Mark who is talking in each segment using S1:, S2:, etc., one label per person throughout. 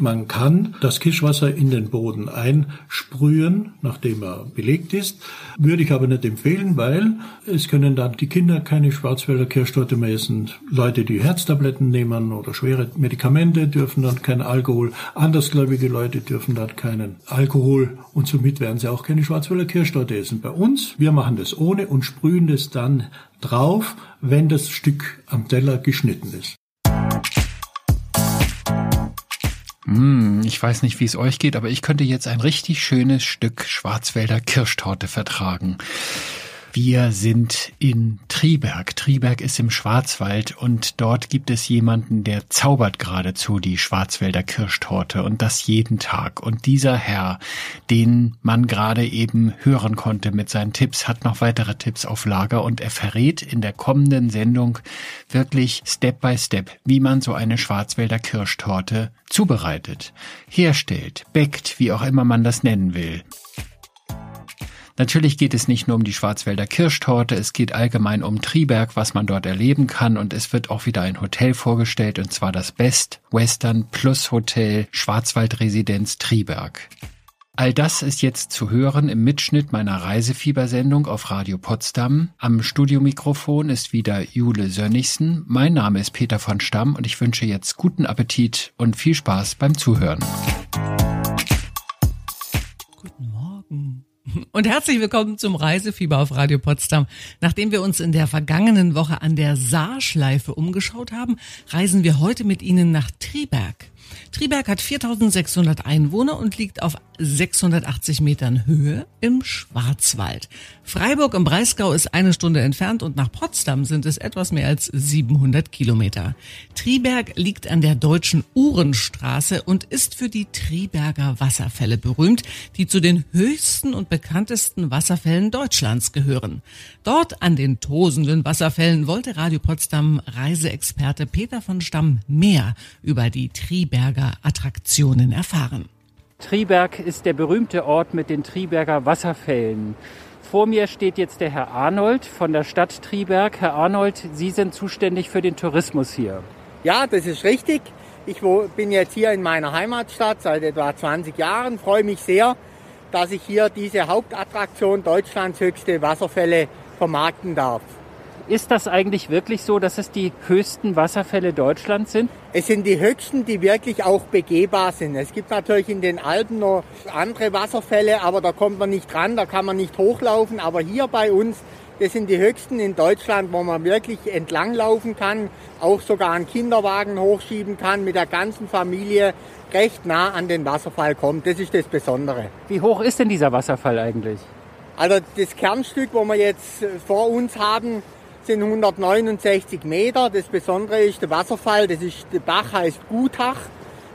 S1: Man kann das Kirschwasser in den Boden einsprühen, nachdem er belegt ist. Würde ich aber nicht empfehlen, weil es können dann die Kinder keine Schwarzwälder Kirschtorte mehr essen. Leute, die Herztabletten nehmen oder schwere Medikamente, dürfen dann keinen Alkohol. Andersgläubige Leute dürfen dann keinen Alkohol und somit werden sie auch keine Schwarzwälder Kirschtorte essen. Bei uns, wir machen das ohne und sprühen das dann drauf, wenn das Stück am Teller geschnitten ist.
S2: Hm, ich weiß nicht, wie es euch geht, aber ich könnte jetzt ein richtig schönes Stück Schwarzwälder Kirschtorte vertragen. Wir sind in Triberg. Triberg ist im Schwarzwald und dort gibt es jemanden, der zaubert geradezu die Schwarzwälder Kirschtorte und das jeden Tag. Und dieser Herr, den man gerade eben hören konnte mit seinen Tipps, hat noch weitere Tipps auf Lager und er verrät in der kommenden Sendung wirklich Step by Step, wie man so eine Schwarzwälder Kirschtorte zubereitet, herstellt, bäckt, wie auch immer man das nennen will. Natürlich geht es nicht nur um die Schwarzwälder Kirschtorte, es geht allgemein um Triberg, was man dort erleben kann und es wird auch wieder ein Hotel vorgestellt und zwar das Best Western Plus Hotel Schwarzwaldresidenz Triberg. All das ist jetzt zu hören im Mitschnitt meiner Reisefiebersendung auf Radio Potsdam. Am Studiomikrofon ist wieder Jule Sönnigsen. Mein Name ist Peter von Stamm und ich wünsche jetzt guten Appetit und viel Spaß beim Zuhören.
S3: Guten Morgen und herzlich willkommen zum Reisefieber auf Radio Potsdam. Nachdem wir uns in der vergangenen Woche an der Saarschleife umgeschaut haben, reisen wir heute mit Ihnen nach Triberg. Triberg hat 4600 Einwohner und liegt auf 680 Metern Höhe im Schwarzwald. Freiburg im Breisgau ist eine Stunde entfernt und nach Potsdam sind es etwas mehr als 700 Kilometer. Triberg liegt an der deutschen Uhrenstraße und ist für die Triberger Wasserfälle berühmt, die zu den höchsten und bekanntesten Wasserfällen Deutschlands gehören. Dort an den tosenden Wasserfällen wollte Radio Potsdam Reiseexperte Peter von Stamm mehr über die Triberger Attraktionen erfahren.
S4: Triberg ist der berühmte Ort mit den Triberger Wasserfällen. Vor mir steht jetzt der Herr Arnold von der Stadt Triberg. Herr Arnold, Sie sind zuständig für den Tourismus hier.
S5: Ja, das ist richtig. Ich bin jetzt hier in meiner Heimatstadt seit etwa 20 Jahren, freue mich sehr, dass ich hier diese Hauptattraktion Deutschlands höchste Wasserfälle vermarkten darf.
S4: Ist das eigentlich wirklich so, dass es die höchsten Wasserfälle Deutschlands sind?
S5: Es sind die höchsten, die wirklich auch begehbar sind. Es gibt natürlich in den Alpen noch andere Wasserfälle, aber da kommt man nicht ran, da kann man nicht hochlaufen. Aber hier bei uns, das sind die höchsten in Deutschland, wo man wirklich entlanglaufen kann, auch sogar einen Kinderwagen hochschieben kann, mit der ganzen Familie recht nah an den Wasserfall kommt. Das ist das Besondere.
S4: Wie hoch ist denn dieser Wasserfall eigentlich?
S5: Also das Kernstück, wo wir jetzt vor uns haben, sind 169 Meter. Das Besondere ist der Wasserfall. Das ist, der Bach heißt Gutach.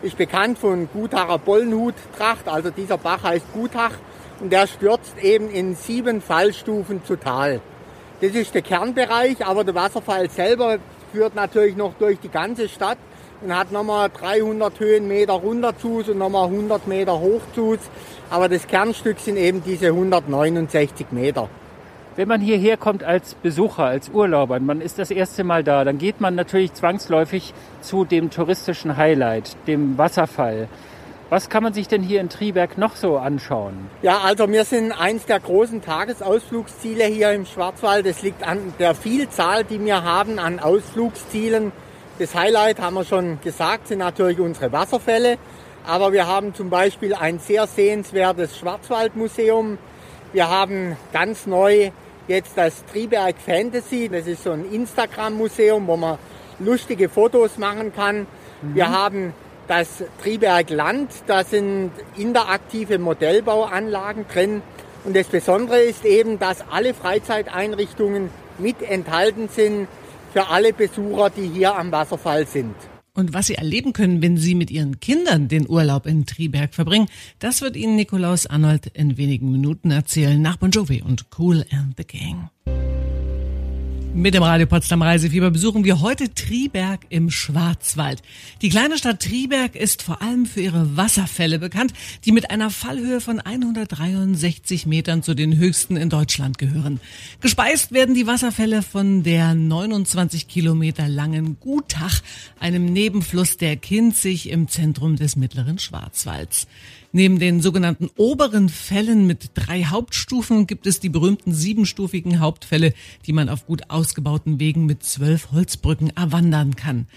S5: Ist bekannt von Gutacher Bollenhuttracht. Also dieser Bach heißt Gutach. Und der stürzt eben in sieben Fallstufen zu Tal. Das ist der Kernbereich, aber der Wasserfall selber führt natürlich noch durch die ganze Stadt und hat nochmal 300 Höhenmeter runter zu und nochmal 100 Meter hoch zu. Aber das Kernstück sind eben diese 169 Meter.
S4: Wenn man hierher kommt als Besucher, als Urlauber, man ist das erste Mal da, dann geht man natürlich zwangsläufig zu dem touristischen Highlight, dem Wasserfall. Was kann man sich denn hier in Triberg noch so anschauen?
S5: Ja, also wir sind eins der großen Tagesausflugsziele hier im Schwarzwald. Das liegt an der Vielzahl, die wir haben an Ausflugszielen. Das Highlight haben wir schon gesagt, sind natürlich unsere Wasserfälle. Aber wir haben zum Beispiel ein sehr sehenswertes Schwarzwaldmuseum. Wir haben ganz neu jetzt das Triberg Fantasy. Das ist so ein Instagram-Museum, wo man lustige Fotos machen kann. Mhm. Wir haben das Triberg Land. Da sind interaktive Modellbauanlagen drin. Und das Besondere ist eben, dass alle Freizeiteinrichtungen mit enthalten sind für alle Besucher, die hier am Wasserfall sind.
S3: Und was Sie erleben können, wenn Sie mit Ihren Kindern den Urlaub in Triberg verbringen, das wird Ihnen Nikolaus Arnold in wenigen Minuten erzählen nach Bon Jovi und Cool and the Gang. Mit dem Radio Potsdam Reisefieber besuchen wir heute Triberg im Schwarzwald. Die kleine Stadt Triberg ist vor allem für ihre Wasserfälle bekannt, die mit einer Fallhöhe von 163 Metern zu den höchsten in Deutschland gehören. Gespeist werden die Wasserfälle von der 29 Kilometer langen Gutach, einem Nebenfluss der Kinzig im Zentrum des mittleren Schwarzwalds. Neben den sogenannten oberen Fällen mit drei Hauptstufen gibt es die berühmten siebenstufigen Hauptfälle, die man auf gut ausgebauten Wegen mit zwölf Holzbrücken erwandern kann.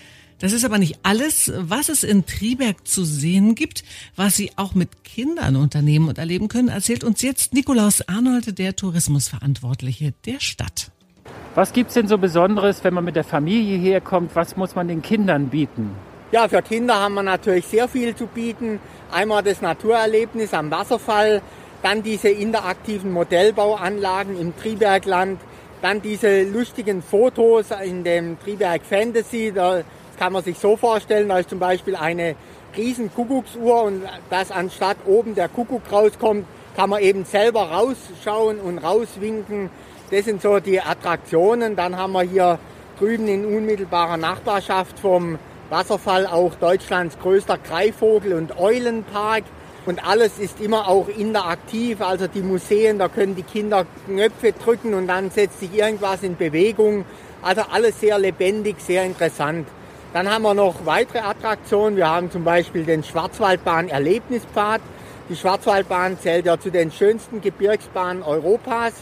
S3: Das ist aber nicht alles, was es in Triberg zu sehen gibt, was Sie auch mit Kindern unternehmen und erleben können, erzählt uns jetzt Nikolaus Arnold, der Tourismusverantwortliche der Stadt.
S4: Was gibt's denn so Besonderes, wenn man mit der Familie herkommt? Was muss man den Kindern bieten?
S5: Ja, für Kinder haben wir natürlich sehr viel zu bieten. Einmal das Naturerlebnis am Wasserfall, dann diese interaktiven Modellbauanlagen im Tribergland, dann diese lustigen Fotos in dem Triberg Fantasy. Das kann man sich so vorstellen, da ist zum Beispiel eine riesen Kuckucksuhr und dass anstatt oben der Kuckuck rauskommt, kann man eben selber rausschauen und rauswinken. Das sind so die Attraktionen. Dann haben wir hier drüben in unmittelbarer Nachbarschaft vom Wasserfall auch Deutschlands größter Greifvogel- und Eulenpark. Und alles ist immer auch interaktiv. Also die Museen, da können die Kinder Knöpfe drücken und dann setzt sich irgendwas in Bewegung. Also alles sehr lebendig, sehr interessant. Dann haben wir noch weitere Attraktionen. Wir haben zum Beispiel den Schwarzwaldbahn Erlebnispfad. Die Schwarzwaldbahn zählt ja zu den schönsten Gebirgsbahnen Europas.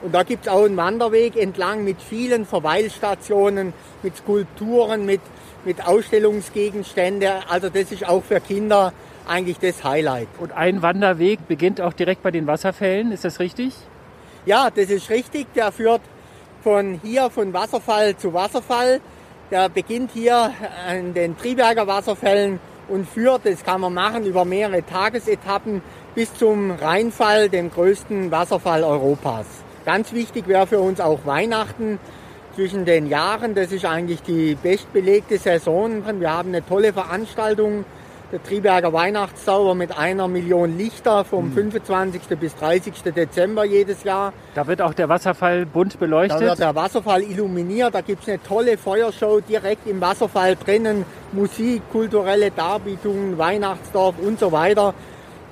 S5: Und da gibt es auch einen Wanderweg entlang mit vielen Verweilstationen, mit Skulpturen, mit mit Ausstellungsgegenständen. Also das ist auch für Kinder eigentlich das Highlight.
S4: Und ein Wanderweg beginnt auch direkt bei den Wasserfällen, ist das richtig?
S5: Ja, das ist richtig. Der führt von hier, von Wasserfall zu Wasserfall. Der beginnt hier an den Triberger Wasserfällen und führt, das kann man machen, über mehrere Tagesetappen bis zum Rheinfall, dem größten Wasserfall Europas. Ganz wichtig wäre für uns auch Weihnachten zwischen den Jahren. Das ist eigentlich die bestbelegte Saison. Wir haben eine tolle Veranstaltung, der Triberger Weihnachtszauber mit einer Million Lichter vom mhm. 25. bis 30. Dezember jedes Jahr.
S4: Da wird auch der Wasserfall bunt beleuchtet?
S5: Da wird der Wasserfall illuminiert. Da gibt es eine tolle Feuershow direkt im Wasserfall drinnen. Musik, kulturelle Darbietungen, Weihnachtsdorf und so weiter.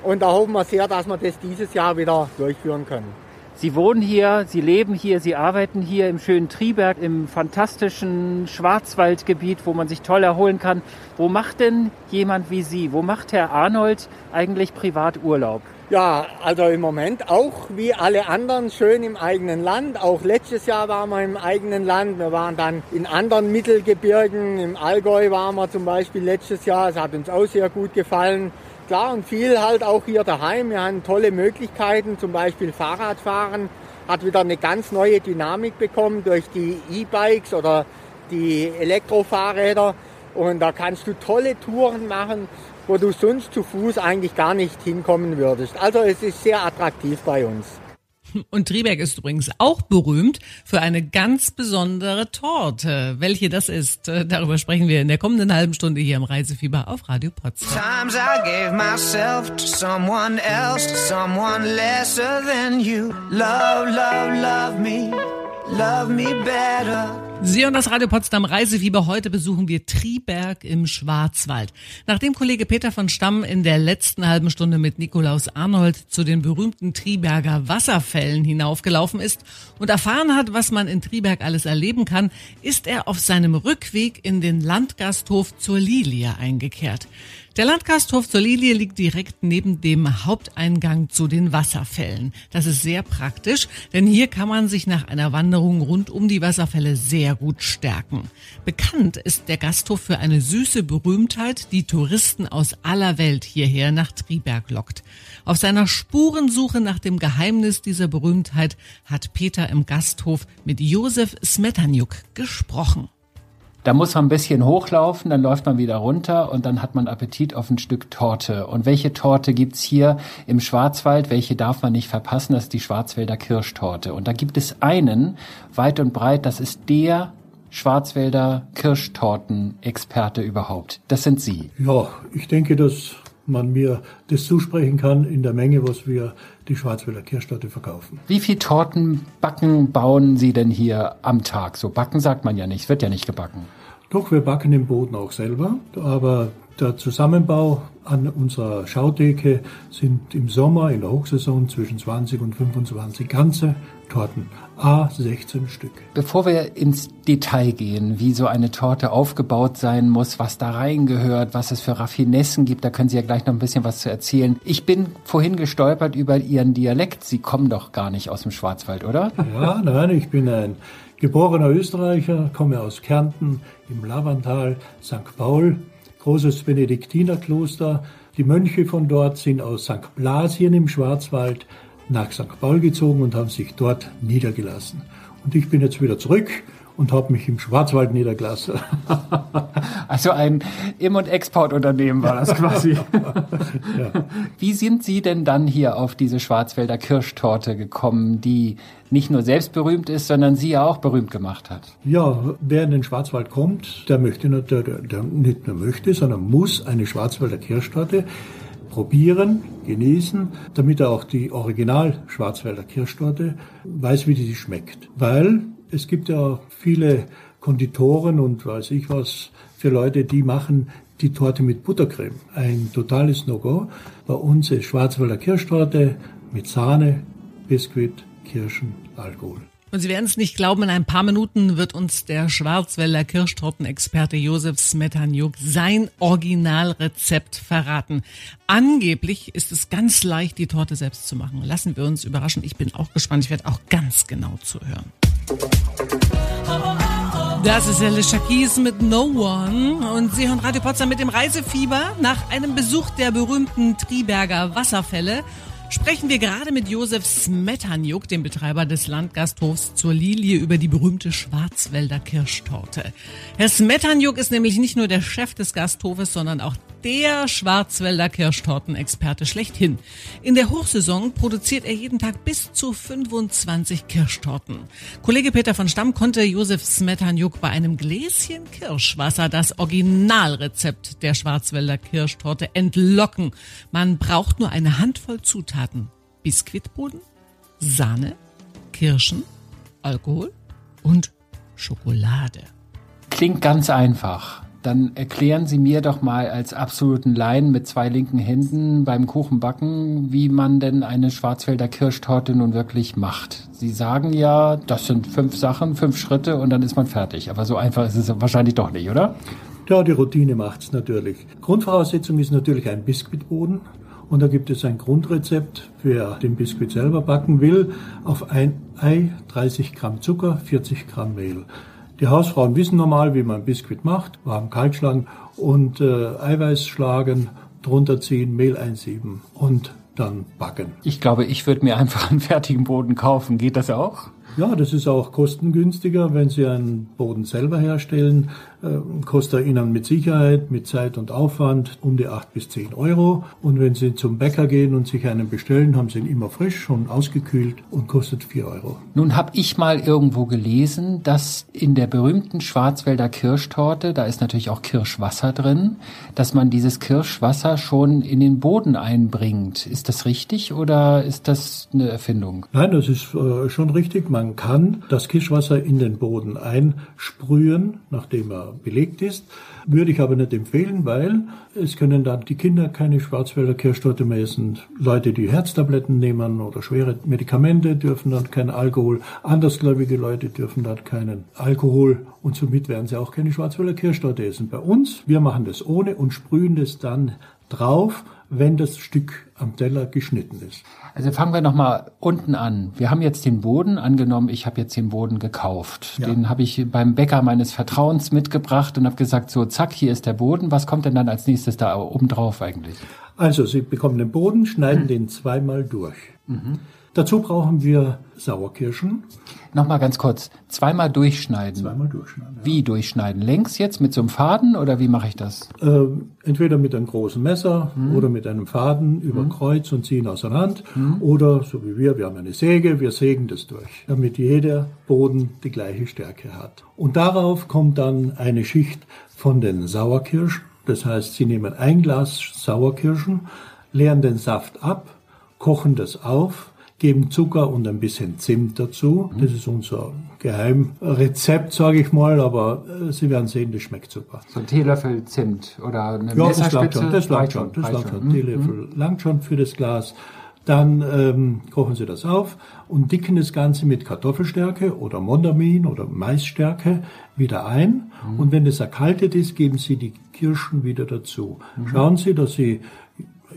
S5: Und da hoffen wir sehr, dass wir das dieses Jahr wieder durchführen können.
S4: Sie wohnen hier, Sie leben hier, Sie arbeiten hier im schönen Triberg, im fantastischen Schwarzwaldgebiet, wo man sich toll erholen kann. Wo macht denn jemand wie Sie, wo macht Herr Arnold eigentlich Privaturlaub?
S5: Ja, also im Moment auch wie alle anderen schön im eigenen Land. Auch letztes Jahr waren wir im eigenen Land. Wir waren dann in anderen Mittelgebirgen. Im Allgäu waren wir zum Beispiel letztes Jahr. Es hat uns auch sehr gut gefallen klar und viel halt auch hier daheim. Wir haben tolle Möglichkeiten, zum Beispiel Fahrradfahren hat wieder eine ganz neue Dynamik bekommen durch die E-Bikes oder die Elektrofahrräder. Und da kannst du tolle Touren machen, wo du sonst zu Fuß eigentlich gar nicht hinkommen würdest. Also es ist sehr attraktiv bei uns.
S3: Und Triberg ist übrigens auch berühmt für eine ganz besondere Torte. Welche das ist, äh, darüber sprechen wir in der kommenden halben Stunde hier im Reisefieber auf Radio Potsdam. Sie und das Radio Potsdam Reisefieber. Heute besuchen wir Triberg im Schwarzwald. Nachdem Kollege Peter von Stamm in der letzten halben Stunde mit Nikolaus Arnold zu den berühmten Triberger Wasserfällen hinaufgelaufen ist und erfahren hat, was man in Triberg alles erleben kann, ist er auf seinem Rückweg in den Landgasthof zur Lilie eingekehrt. Der Landgasthof zur Lilie liegt direkt neben dem Haupteingang zu den Wasserfällen. Das ist sehr praktisch, denn hier kann man sich nach einer Wanderung rund um die Wasserfälle sehr gut stärken. Bekannt ist der Gasthof für eine süße Berühmtheit, die Touristen aus aller Welt hierher nach Triberg lockt. Auf seiner Spurensuche nach dem Geheimnis dieser Berühmtheit hat Peter im Gasthof mit Josef Smetanjuk gesprochen.
S2: Da muss man ein bisschen hochlaufen, dann läuft man wieder runter und dann hat man Appetit auf ein Stück Torte. Und welche Torte gibt's hier im Schwarzwald? Welche darf man nicht verpassen? Das ist die Schwarzwälder Kirschtorte. Und da gibt es einen, weit und breit, das ist der Schwarzwälder Kirschtorten-Experte überhaupt. Das sind Sie.
S1: Ja, ich denke, dass man mir das zusprechen kann in der Menge, was wir die Schwarzwälder Kirschtorte verkaufen.
S2: Wie viel Tortenbacken bauen Sie denn hier am Tag? So backen sagt man ja nicht, wird ja nicht gebacken.
S1: Doch, wir backen im Boden auch selber, aber der Zusammenbau an unserer Schautheke sind im Sommer in der Hochsaison zwischen 20 und 25 ganze Torten, a 16 Stück.
S2: Bevor wir ins Detail gehen, wie so eine Torte aufgebaut sein muss, was da reingehört, was es für Raffinessen gibt, da können Sie ja gleich noch ein bisschen was zu erzählen. Ich bin vorhin gestolpert über Ihren Dialekt. Sie kommen doch gar nicht aus dem Schwarzwald, oder?
S1: Ja, nein, ich bin ein geborener Österreicher, komme aus Kärnten im Lavantal, St. Paul, großes Benediktinerkloster. Die Mönche von dort sind aus St. Blasien im Schwarzwald nach St. Paul gezogen und haben sich dort niedergelassen. Und ich bin jetzt wieder zurück und habe mich im Schwarzwald niedergelassen.
S2: Also ein Im- und Exportunternehmen war das quasi. ja. Wie sind Sie denn dann hier auf diese Schwarzwälder Kirschtorte gekommen, die nicht nur selbst berühmt ist, sondern Sie ja auch berühmt gemacht hat?
S1: Ja, wer in den Schwarzwald kommt, der möchte nicht, der, der nicht nur möchte, sondern muss eine Schwarzwälder Kirschtorte probieren, genießen, damit er auch die Original Schwarzwälder Kirschtorte weiß, wie die schmeckt. Weil es gibt ja viele Konditoren und weiß ich was für Leute, die machen die Torte mit Buttercreme. Ein totales No-Go. Bei uns ist Schwarzwälder Kirschtorte mit Sahne, Biskuit, Kirschen, Alkohol.
S3: Und Sie werden es nicht glauben, in ein paar Minuten wird uns der Schwarzwälder Kirschtortenexperte Josef Smetaniuk sein Originalrezept verraten. Angeblich ist es ganz leicht, die Torte selbst zu machen. Lassen wir uns überraschen. Ich bin auch gespannt. Ich werde auch ganz genau zuhören. Das ist Alicia Keys mit No One und Sie hören Radio Potsdam mit dem Reisefieber nach einem Besuch der berühmten Triberger Wasserfälle sprechen wir gerade mit Josef Smetaniuk, dem Betreiber des Landgasthofs zur Lilie, über die berühmte Schwarzwälder Kirschtorte. Herr Smetaniuk ist nämlich nicht nur der Chef des Gasthofes, sondern auch der Schwarzwälder Kirschtortenexperte schlechthin. In der Hochsaison produziert er jeden Tag bis zu 25 Kirschtorten. Kollege Peter von Stamm konnte Josef Smetaniuk bei einem Gläschen Kirschwasser das Originalrezept der Schwarzwälder Kirschtorte entlocken. Man braucht nur eine Handvoll Zutaten. Biskuitboden, Sahne, Kirschen, Alkohol und Schokolade.
S2: Klingt ganz einfach. Dann erklären Sie mir doch mal als absoluten Laien mit zwei linken Händen beim Kuchenbacken, wie man denn eine Schwarzwälder Kirschtorte nun wirklich macht. Sie sagen ja, das sind fünf Sachen, fünf Schritte und dann ist man fertig. Aber so einfach ist es wahrscheinlich doch nicht, oder?
S1: Ja, die Routine macht's natürlich. Grundvoraussetzung ist natürlich ein Biskuitboden. Und da gibt es ein Grundrezept, wer den Biskuit selber backen will, auf ein Ei 30 Gramm Zucker, 40 Gramm Mehl. Die Hausfrauen wissen normal, wie man Biskuit macht, warm kalt schlagen und äh, Eiweiß schlagen, drunter ziehen, Mehl einsieben und dann backen.
S2: Ich glaube, ich würde mir einfach einen fertigen Boden kaufen. Geht das auch?
S1: Ja, das ist auch kostengünstiger, wenn Sie einen Boden selber herstellen. Äh, kostet er Ihnen mit Sicherheit, mit Zeit und Aufwand um die acht bis zehn Euro. Und wenn Sie zum Bäcker gehen und sich einen bestellen, haben Sie ihn immer frisch, schon ausgekühlt und kostet vier Euro.
S2: Nun habe ich mal irgendwo gelesen, dass in der berühmten Schwarzwälder Kirschtorte, da ist natürlich auch Kirschwasser drin, dass man dieses Kirschwasser schon in den Boden einbringt. Ist das richtig oder ist das eine Erfindung?
S1: Nein, das ist äh, schon richtig. Man kann das Kirschwasser in den Boden einsprühen, nachdem er belegt ist. Würde ich aber nicht empfehlen, weil es können dann die Kinder keine Schwarzwälder Kirschtorte mehr essen. Leute, die Herztabletten nehmen oder schwere Medikamente, dürfen dann keinen Alkohol. Andersgläubige Leute dürfen dann keinen Alkohol und somit werden sie auch keine Schwarzwälder Kirschtorte essen. Bei uns, wir machen das ohne und sprühen das dann drauf, wenn das Stück am Teller geschnitten ist.
S2: Also fangen wir nochmal unten an. Wir haben jetzt den Boden, angenommen, ich habe jetzt den Boden gekauft. Ja. Den habe ich beim Bäcker meines Vertrauens mitgebracht und habe gesagt, so zack, hier ist der Boden. Was kommt denn dann als nächstes da oben drauf eigentlich?
S1: Also Sie bekommen den Boden, schneiden mhm. den zweimal durch. Mhm. Dazu brauchen wir Sauerkirschen.
S2: Nochmal ganz kurz, zweimal durchschneiden.
S1: Zweimal durchschneiden.
S2: Ja. Wie durchschneiden? Längs jetzt mit so einem Faden oder wie mache ich das?
S1: Äh, entweder mit einem großen Messer hm. oder mit einem Faden über hm. Kreuz und ziehen auseinander. Hm. Oder so wie wir, wir haben eine Säge, wir sägen das durch, damit jeder Boden die gleiche Stärke hat. Und darauf kommt dann eine Schicht von den Sauerkirschen Das heißt, Sie nehmen ein Glas Sauerkirschen, leeren den Saft ab, kochen das auf, geben Zucker und ein bisschen Zimt dazu. Das ist unser Geheimrezept, sage ich mal, aber äh, Sie werden sehen, das schmeckt super.
S2: So ein Teelöffel Zimt oder eine
S1: Ja, das langt
S2: Messerspitze?
S1: schon, das langt schon, das langt schon.
S2: Mhm.
S1: Teelöffel langt schon für das Glas. Dann ähm, kochen Sie das auf und dicken das Ganze mit Kartoffelstärke oder Mondamin oder Maisstärke wieder ein. Und wenn es erkaltet ist, geben Sie die Kirschen wieder dazu. Schauen Sie, dass Sie,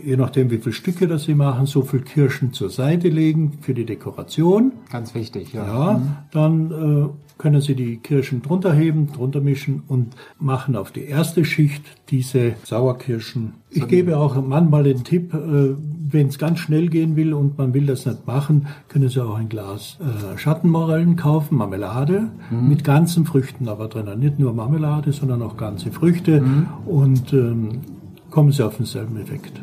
S1: je nachdem wie viele Stücke das Sie machen, so viel Kirschen zur Seite legen für die Dekoration.
S2: Ganz wichtig, ja.
S1: Ja, dann äh, können Sie die Kirschen drunter heben, drunter mischen und machen auf die erste Schicht diese Sauerkirschen. Ich gebe auch manchmal den Tipp, äh, wenn es ganz schnell gehen will und man will das nicht machen, können Sie auch ein Glas äh, Schattenmorellen kaufen, Marmelade mit ganzen Früchten aber drinnen. Nicht nur Marmelade, sondern auch ganze Früchte und ähm, kommen Sie auf denselben Effekt.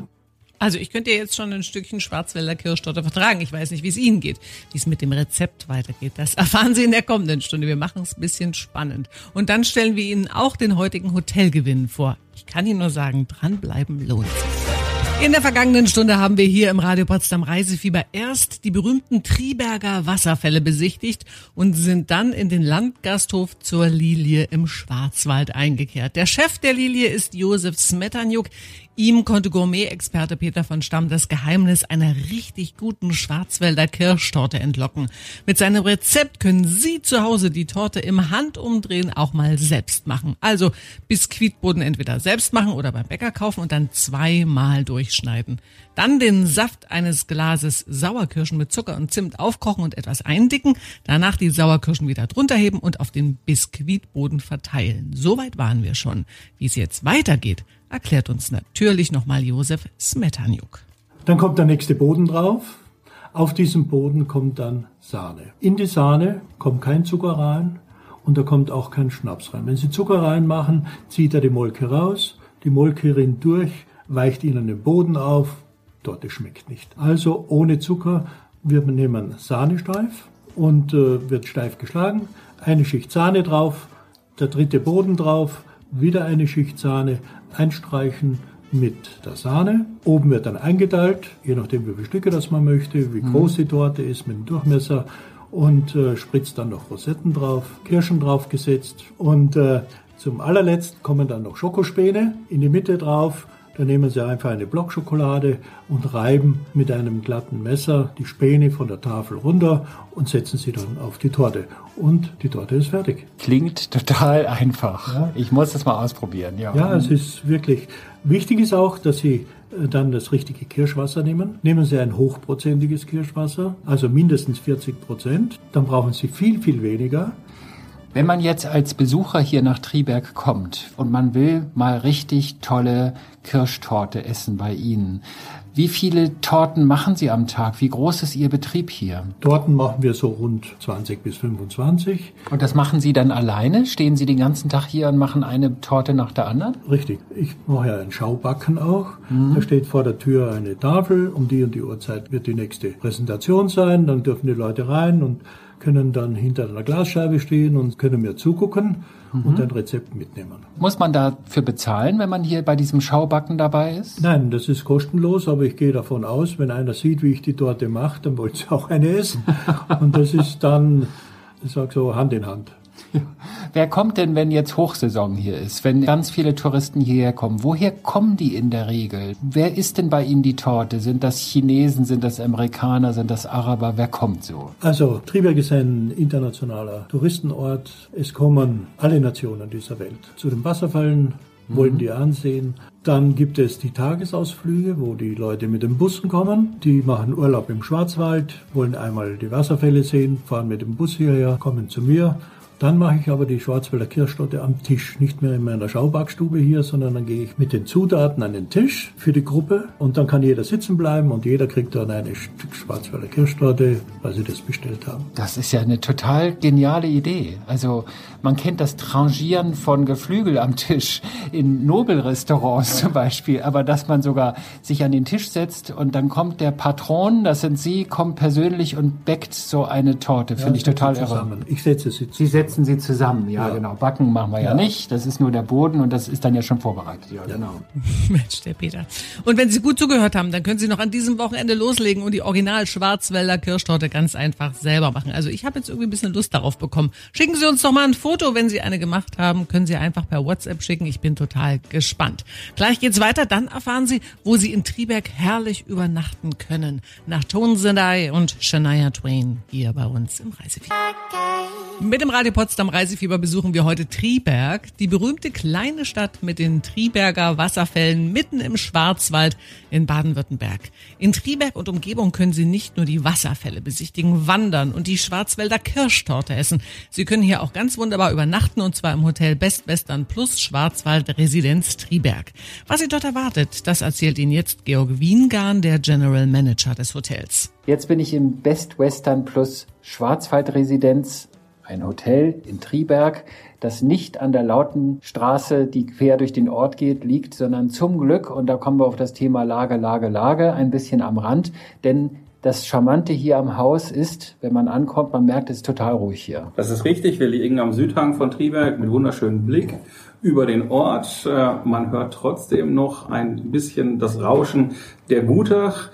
S3: Also ich könnte ja jetzt schon ein Stückchen Schwarzwälder Kirschtorte vertragen. Ich weiß nicht, wie es Ihnen geht, wie es mit dem Rezept weitergeht. Das erfahren Sie in der kommenden Stunde. Wir machen es ein bisschen spannend. Und dann stellen wir Ihnen auch den heutigen Hotelgewinn vor. Ich kann Ihnen nur sagen, dranbleiben lohnt sich. In der vergangenen Stunde haben wir hier im Radio Potsdam Reisefieber erst die berühmten Triberger Wasserfälle besichtigt und sind dann in den Landgasthof zur Lilie im Schwarzwald eingekehrt. Der Chef der Lilie ist Josef Smetanjuk. Ihm konnte Gourmet-Experte Peter von Stamm das Geheimnis einer richtig guten Schwarzwälder Kirschtorte entlocken. Mit seinem Rezept können Sie zu Hause die Torte im Handumdrehen auch mal selbst machen. Also Biskuitboden entweder selbst machen oder beim Bäcker kaufen und dann zweimal durchschneiden. Dann den Saft eines Glases Sauerkirschen mit Zucker und Zimt aufkochen und etwas eindicken. Danach die Sauerkirschen wieder drunter heben und auf den Biskuitboden verteilen. Soweit waren wir schon. Wie es jetzt weitergeht, erklärt uns natürlich nochmal Josef Smetanjuk.
S1: Dann kommt der nächste Boden drauf. Auf diesem Boden kommt dann Sahne. In die Sahne kommt kein Zucker rein und da kommt auch kein Schnaps rein. Wenn Sie Zucker reinmachen, zieht er die Molke raus, die Molke rinnt durch, weicht Ihnen den Boden auf, Torte schmeckt nicht. Also ohne Zucker, wir nehmen Sahne steif und äh, wird steif geschlagen, eine Schicht Sahne drauf, der dritte Boden drauf, wieder eine Schicht Sahne, einstreichen mit der Sahne. Oben wird dann eingeteilt, je nachdem wie viele Stücke das man möchte, wie groß die Torte ist mit dem Durchmesser und äh, spritzt dann noch Rosetten drauf, Kirschen draufgesetzt und äh, zum allerletzt kommen dann noch Schokospäne in die Mitte drauf. Da nehmen Sie einfach eine Blockschokolade und reiben mit einem glatten Messer die Späne von der Tafel runter und setzen sie dann auf die Torte. Und die Torte ist fertig.
S2: Klingt total einfach. Ich muss das mal ausprobieren, ja.
S1: Ja, es ist wirklich. Wichtig ist auch, dass Sie äh, dann das richtige Kirschwasser nehmen. Nehmen Sie ein hochprozentiges Kirschwasser, also mindestens 40 Prozent. Dann brauchen Sie viel, viel weniger.
S2: Wenn man jetzt als Besucher hier nach Triberg kommt und man will mal richtig tolle Kirschtorte essen bei Ihnen, wie viele Torten machen Sie am Tag? Wie groß ist Ihr Betrieb hier?
S1: Torten machen wir so rund 20 bis 25.
S2: Und das machen Sie dann alleine? Stehen Sie den ganzen Tag hier und machen eine Torte nach der anderen?
S1: Richtig. Ich mache ja ein Schaubacken auch. Da steht vor der Tür eine Tafel. Um die und die Uhrzeit wird die nächste Präsentation sein. Dann dürfen die Leute rein und können dann hinter einer Glasscheibe stehen und können mir zugucken und ein Rezept mitnehmen.
S2: Muss man dafür bezahlen, wenn man hier bei diesem Schaubacken dabei ist?
S1: Nein, das ist kostenlos, aber ich gehe davon aus, wenn einer sieht, wie ich die Torte mache, dann wollen sie auch eine essen. Und das ist dann, ich sag so, Hand in Hand.
S2: Wer kommt denn, wenn jetzt Hochsaison hier ist, wenn ganz viele Touristen hierher kommen? Woher kommen die in der Regel? Wer isst denn bei Ihnen die Torte? Sind das Chinesen, sind das Amerikaner, sind das Araber? Wer kommt so?
S1: Also, Triberg ist ein internationaler Touristenort. Es kommen alle Nationen dieser Welt zu den Wasserfällen, wollen die ansehen. Dann gibt es die Tagesausflüge, wo die Leute mit den Bussen kommen. Die machen Urlaub im Schwarzwald, wollen einmal die Wasserfälle sehen, fahren mit dem Bus hierher, kommen zu mir. Dann mache ich aber die Schwarzwälder Kirschtorte am Tisch. Nicht mehr in meiner Schaubackstube hier, sondern dann gehe ich mit den Zutaten an den Tisch für die Gruppe und dann kann jeder sitzen bleiben und jeder kriegt dann ein Stück Schwarzwälder Kirschtorte, weil sie das bestellt haben.
S2: Das ist ja eine total geniale Idee. Also man kennt das Trangieren von Geflügel am Tisch in Nobelrestaurants zum Beispiel, aber dass man sogar sich an den Tisch setzt und dann kommt der Patron, das sind Sie, kommt persönlich und bäckt so eine Torte, finde ich total irre.
S1: zusammen. Ich setze sie
S2: Sie setzen setzen Sie zusammen. Ja,
S1: Ja.
S2: genau. Backen machen wir ja.
S1: Ja.
S2: nicht. Das ist nur der Boden und das ist dann ja schon vorbereitet. Ja, genau.
S3: Mensch, der Peter. Und wenn Sie gut zugehört haben, dann können Sie noch an diesem Wochenende loslegen und die Original Schwarzwälder Kirschtorte ganz einfach selber machen. Also ich habe jetzt irgendwie ein bisschen Lust darauf bekommen. Schicken Sie uns doch mal ein Foto, wenn Sie eine gemacht haben. Können Sie einfach per WhatsApp schicken. Ich bin total gespannt. Gleich geht's weiter. Dann erfahren Sie, wo Sie in Triberg herrlich übernachten können. Nach Tonsendai und Shania Twain hier bei uns im Reisefieber. Mit dem Radio Potsdam Reisefieber besuchen wir heute Triberg, die berühmte kleine Stadt mit den Triberger Wasserfällen mitten im Schwarzwald in Baden-Württemberg. In Triberg und Umgebung können Sie nicht nur die Wasserfälle besichtigen, wandern und die Schwarzwälder Kirschtorte essen. Sie können hier auch ganz wunderbar übernachten und zwar im Hotel Best Western Plus Schwarzwald Residenz Triberg. Was Sie dort erwartet, das erzählt Ihnen jetzt Georg Wiengarn, der General Manager des Hotels.
S2: Jetzt bin ich im Best Western Plus Schwarzwald Residenz, ein Hotel in Triberg, das nicht an der lauten Straße, die quer durch den Ort geht, liegt, sondern zum Glück, und da kommen wir auf das Thema Lage, Lage, Lage, ein bisschen am Rand, denn das Charmante hier am Haus ist, wenn man ankommt, man merkt, es ist total ruhig hier.
S6: Das ist richtig. Wir liegen am Südhang von Triberg mit wunderschönem Blick über den Ort. Äh, Man hört trotzdem noch ein bisschen das Rauschen der Gutach,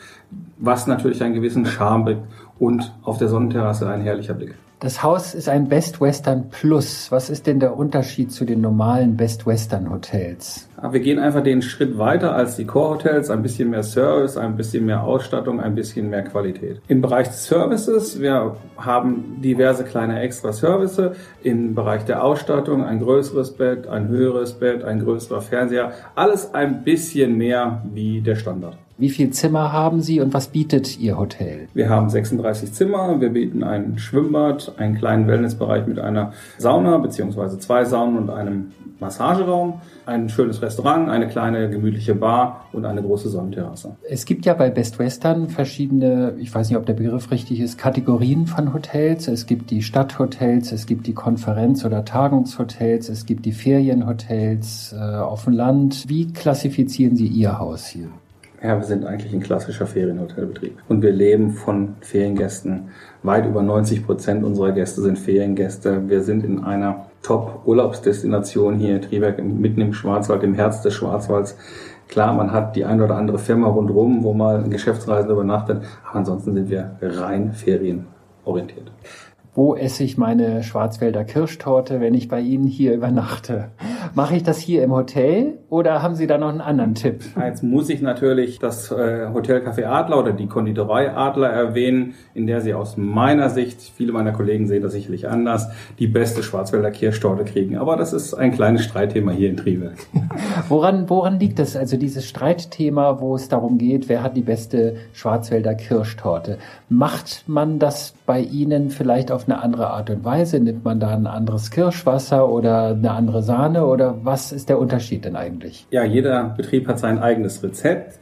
S6: was natürlich einen gewissen Charme bringt. Und auf der Sonnenterrasse ein herrlicher Blick.
S2: Das Haus ist ein Best Western Plus. Was ist denn der Unterschied zu den normalen Best Western Hotels?
S6: Aber wir gehen einfach den Schritt weiter als die Core-Hotels. Ein bisschen mehr Service, ein bisschen mehr Ausstattung, ein bisschen mehr Qualität. Im Bereich des Services, wir haben diverse kleine extra Services. Im Bereich der Ausstattung ein größeres Bett, ein höheres Bett, ein größerer Fernseher. Alles ein bisschen mehr wie der Standard.
S2: Wie viel Zimmer haben Sie und was bietet Ihr Hotel?
S6: Wir haben 36 Zimmer, wir bieten ein Schwimmbad, einen kleinen Wellnessbereich mit einer Sauna beziehungsweise zwei Saunen und einem Massageraum, ein schönes Restaurant, eine kleine gemütliche Bar und eine große Sonnenterrasse.
S2: Es gibt ja bei Best Western verschiedene, ich weiß nicht, ob der Begriff richtig ist, Kategorien von Hotels. Es gibt die Stadthotels, es gibt die Konferenz- oder Tagungshotels, es gibt die Ferienhotels äh, auf dem Land. Wie klassifizieren Sie Ihr Haus hier?
S6: Ja, wir sind eigentlich ein klassischer Ferienhotelbetrieb und wir leben von Feriengästen. Weit über 90 Prozent unserer Gäste sind Feriengäste. Wir sind in einer Top-Urlaubsdestination hier in Triberg, mitten im Schwarzwald, im Herz des Schwarzwalds. Klar, man hat die eine oder andere Firma rundherum, wo mal ein Geschäftsreisender übernachtet, aber ansonsten sind wir rein ferienorientiert.
S2: Wo esse ich meine Schwarzwälder Kirschtorte, wenn ich bei Ihnen hier übernachte? Mache ich das hier im Hotel oder haben Sie da noch einen anderen Tipp?
S6: Jetzt muss ich natürlich das äh, Hotel Café Adler oder die Konditorei Adler erwähnen, in der Sie aus meiner Sicht, viele meiner Kollegen sehen das sicherlich anders, die beste Schwarzwälder Kirschtorte kriegen. Aber das ist ein kleines Streitthema hier in Triberg.
S2: Woran, woran liegt das? Also dieses Streitthema, wo es darum geht, wer hat die beste Schwarzwälder Kirschtorte? Macht man das bei Ihnen vielleicht auf eine andere Art und Weise? Nimmt man da ein anderes Kirschwasser oder eine andere Sahne oder was ist der Unterschied denn eigentlich?
S6: Ja, jeder Betrieb hat sein eigenes Rezept.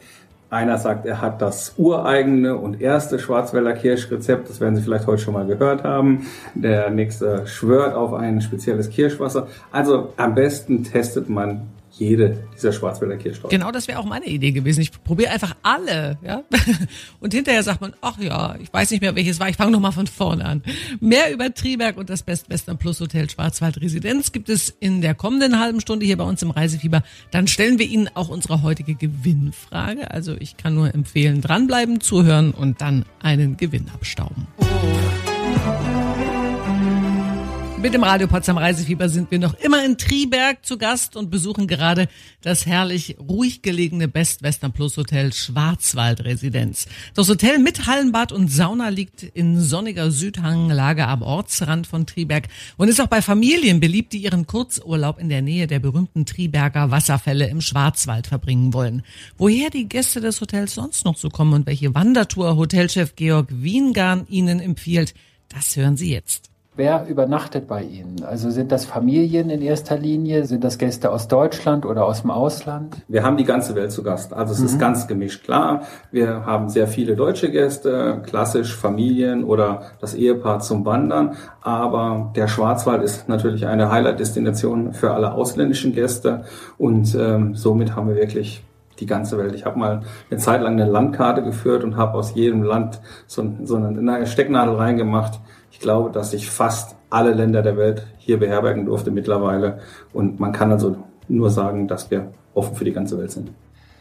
S6: Einer sagt, er hat das ureigene und erste Schwarzwälder Kirschrezept. Das werden Sie vielleicht heute schon mal gehört haben. Der nächste schwört auf ein spezielles Kirschwasser. Also am besten testet man jede dieser Schwarzwälder Kirschtorten.
S3: Genau, das wäre auch meine Idee gewesen. Ich probiere einfach alle, ja. Und hinterher sagt man, ach ja, ich weiß nicht mehr, welches war. Ich fange noch mal von vorne an. Mehr über Triberg und das Best Western Plus Hotel Schwarzwald Residenz gibt es in der kommenden halben Stunde hier bei uns im Reisefieber. Dann stellen wir Ihnen auch unsere heutige Gewinnfrage. Also ich kann nur empfehlen, dranbleiben, zuhören und dann einen Gewinn abstauben. Mit dem Radio Potsdam Reisefieber sind wir noch immer in Triberg zu Gast und besuchen gerade das herrlich ruhig gelegene Best Western Plus Hotel Schwarzwald Residenz. Das Hotel mit Hallenbad und Sauna liegt in sonniger Südhanglage am Ortsrand von Triberg und ist auch bei Familien beliebt, die ihren Kurzurlaub in der Nähe der berühmten Triberger Wasserfälle im Schwarzwald verbringen wollen. Woher die Gäste des Hotels sonst noch so kommen und welche Wandertour Hotelchef Georg Wiengarn ihnen empfiehlt, das hören Sie jetzt.
S2: Wer übernachtet bei Ihnen? Also sind das Familien in erster Linie? Sind das Gäste aus Deutschland oder aus dem Ausland?
S6: Wir haben die ganze Welt zu Gast. Also es ist ganz gemischt. Klar, wir haben sehr viele deutsche Gäste, klassisch Familien oder das Ehepaar zum Wandern. Aber der Schwarzwald ist natürlich eine Highlight-Destination für alle ausländischen Gäste. Und ähm, somit haben wir wirklich die ganze Welt. Ich habe mal eine Zeit lang eine Landkarte geführt und habe aus jedem Land so, so eine Stecknadel reingemacht. Ich glaube, dass ich fast alle Länder der Welt hier beherbergen durfte mittlerweile. Und man kann also nur sagen, dass wir offen für die ganze Welt sind.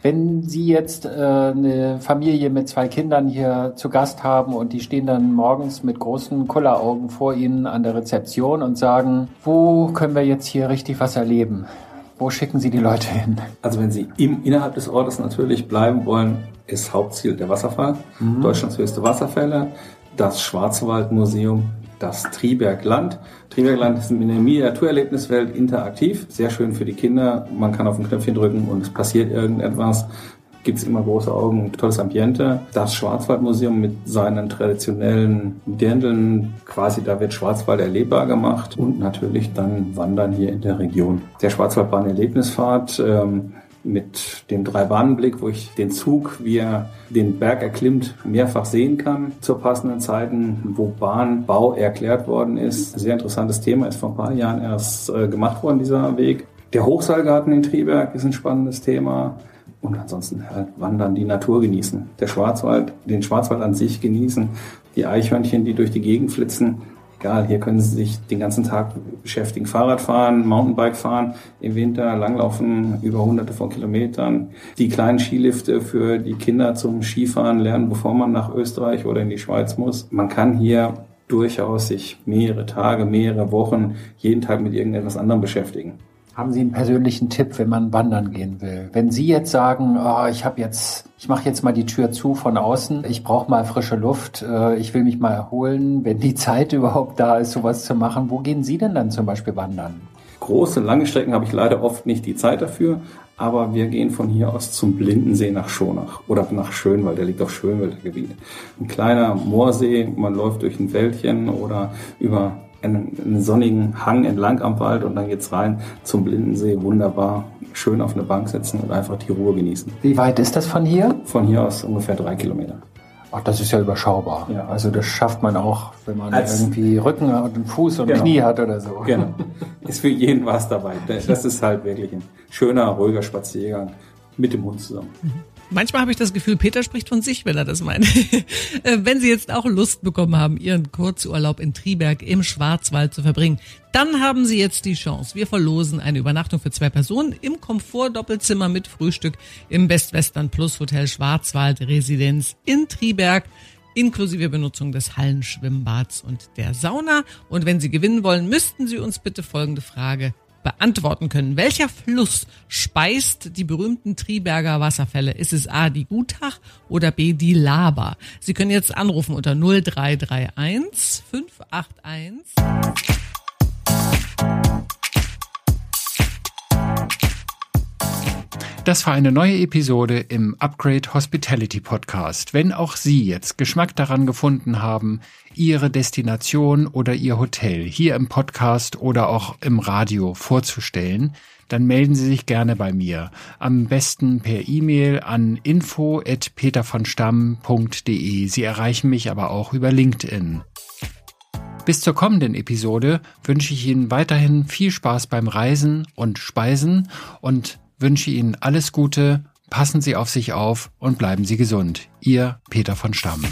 S2: Wenn Sie jetzt äh, eine Familie mit zwei Kindern hier zu Gast haben und die stehen dann morgens mit großen Kulleraugen vor Ihnen an der Rezeption und sagen, wo können wir jetzt hier richtig was erleben? Wo schicken Sie die Leute hin?
S6: Also wenn Sie im, innerhalb des Ortes natürlich bleiben wollen, ist Hauptziel der Wasserfall. Mhm. Deutschlands höchste Wasserfälle, das Schwarzwaldmuseum, das Tribergland. Tribergland ist in der Miniaturerlebniswelt interaktiv, sehr schön für die Kinder. Man kann auf ein Knöpfchen drücken und es passiert irgendetwas. Gibt es immer große Augen, tolles Ambiente. Das Schwarzwaldmuseum mit seinen traditionellen Dirndeln, quasi da wird Schwarzwald erlebbar gemacht und natürlich dann Wandern hier in der Region. Der Schwarzwaldbahn Erlebnisfahrt ähm, mit dem Drei-Bahnen-Blick, wo ich den Zug, wie er den Berg erklimmt, mehrfach sehen kann zur passenden Zeiten, wo Bahnbau erklärt worden ist. Sehr interessantes Thema, ist vor ein paar Jahren erst äh, gemacht worden, dieser Weg. Der Hochseilgarten in Triberg ist ein spannendes Thema. Und ansonsten halt wandern, die Natur genießen. Der Schwarzwald, den Schwarzwald an sich genießen. Die Eichhörnchen, die durch die Gegend flitzen egal, hier können Sie sich den ganzen Tag beschäftigen. Fahrrad fahren, Mountainbike fahren, im Winter langlaufen über hunderte von Kilometern. Die kleinen Skilifte für die Kinder zum Skifahren lernen, bevor man nach Österreich oder in die Schweiz muss. Man kann hier durchaus sich mehrere Tage, mehrere Wochen, jeden Tag mit irgendetwas anderem beschäftigen.
S2: Haben Sie einen persönlichen Tipp, wenn man wandern gehen will? Wenn Sie jetzt sagen, oh, ich habe jetzt, ich mache jetzt mal die Tür zu von außen, ich brauche mal frische Luft, äh, ich will mich mal erholen, wenn die Zeit überhaupt da ist, sowas zu machen, wo gehen Sie denn dann zum Beispiel wandern?
S6: Große, lange Strecken habe ich leider oft nicht die Zeit dafür, aber wir gehen von hier aus zum Blindensee nach Schonach oder nach Schönwald, der liegt auf Schönwalder Gebiet. Ein kleiner Moorsee, man läuft durch ein Wäldchen oder über einen, einen sonnigen Hang entlang am Wald und dann geht's rein zum Blindensee. Wunderbar. Schön auf eine Bank sitzen und einfach die Ruhe genießen.
S2: Wie weit ist das von hier?
S6: Von hier aus ungefähr drei Kilometer.
S2: Ach, das ist ja überschaubar. Ja. Also das schafft man auch, wenn man Als, irgendwie Rücken und Fuß und genau. Knie hat oder so.
S6: Genau. Ist für jeden was dabei. Das ist halt wirklich ein schöner, ruhiger Spaziergang mit dem Hund zusammen. Mhm.
S3: Manchmal habe ich das Gefühl, Peter spricht von sich, wenn er das meint. Äh, wenn Sie jetzt auch Lust bekommen haben, Ihren Kurzurlaub in Triberg im Schwarzwald zu verbringen, dann haben Sie jetzt die Chance. Wir verlosen eine Übernachtung für zwei Personen im Komfort-Doppelzimmer mit Frühstück im Best Western Plus Hotel Schwarzwald Residenz in Triberg inklusive Benutzung des Hallenschwimmbads und der Sauna. Und wenn Sie gewinnen wollen, müssten Sie uns bitte folgende Frage beantworten können. Welcher Fluss speist die berühmten Triberger Wasserfälle? Ist es A, die Gutach oder B, die Laber? Sie können jetzt anrufen unter 0331 581
S2: Das war eine neue Episode im Upgrade Hospitality Podcast. Wenn auch Sie jetzt Geschmack daran gefunden haben, Ihre Destination oder Ihr Hotel hier im Podcast oder auch im Radio vorzustellen, dann melden Sie sich gerne bei mir. Am besten per E-Mail an info@petervonstamm.de. Sie erreichen mich aber auch über LinkedIn. Bis zur kommenden Episode wünsche ich Ihnen weiterhin viel Spaß beim Reisen und Speisen und wünsche Ihnen alles Gute, passen Sie auf sich auf und bleiben Sie gesund. Ihr Peter von Stamm.